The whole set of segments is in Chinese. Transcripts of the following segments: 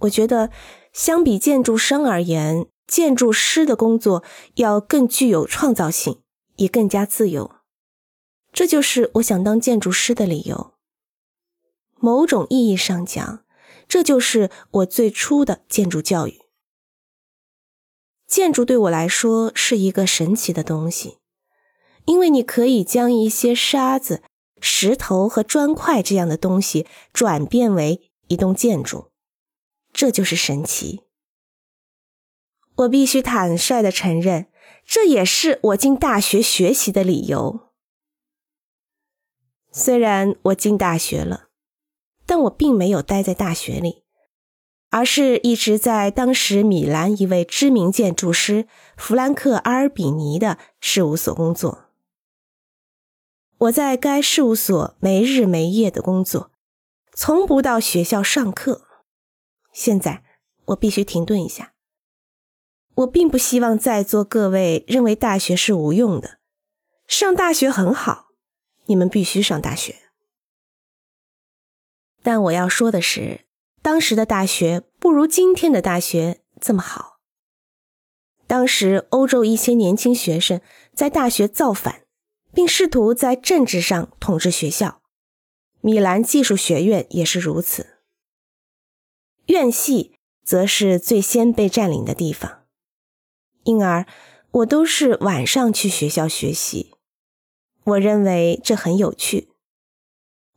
我觉得相比建筑商而言，建筑师的工作要更具有创造性，也更加自由。这就是我想当建筑师的理由。某种意义上讲，这就是我最初的建筑教育。建筑对我来说是一个神奇的东西，因为你可以将一些沙子、石头和砖块这样的东西转变为一栋建筑，这就是神奇。我必须坦率的承认，这也是我进大学学习的理由。虽然我进大学了。但我并没有待在大学里，而是一直在当时米兰一位知名建筑师弗兰克·阿尔比尼的事务所工作。我在该事务所没日没夜的工作，从不到学校上课。现在我必须停顿一下，我并不希望在座各位认为大学是无用的。上大学很好，你们必须上大学。但我要说的是，当时的大学不如今天的大学这么好。当时欧洲一些年轻学生在大学造反，并试图在政治上统治学校。米兰技术学院也是如此。院系则是最先被占领的地方，因而我都是晚上去学校学习。我认为这很有趣。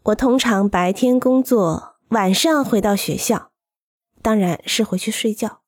我通常白天工作，晚上回到学校，当然是回去睡觉。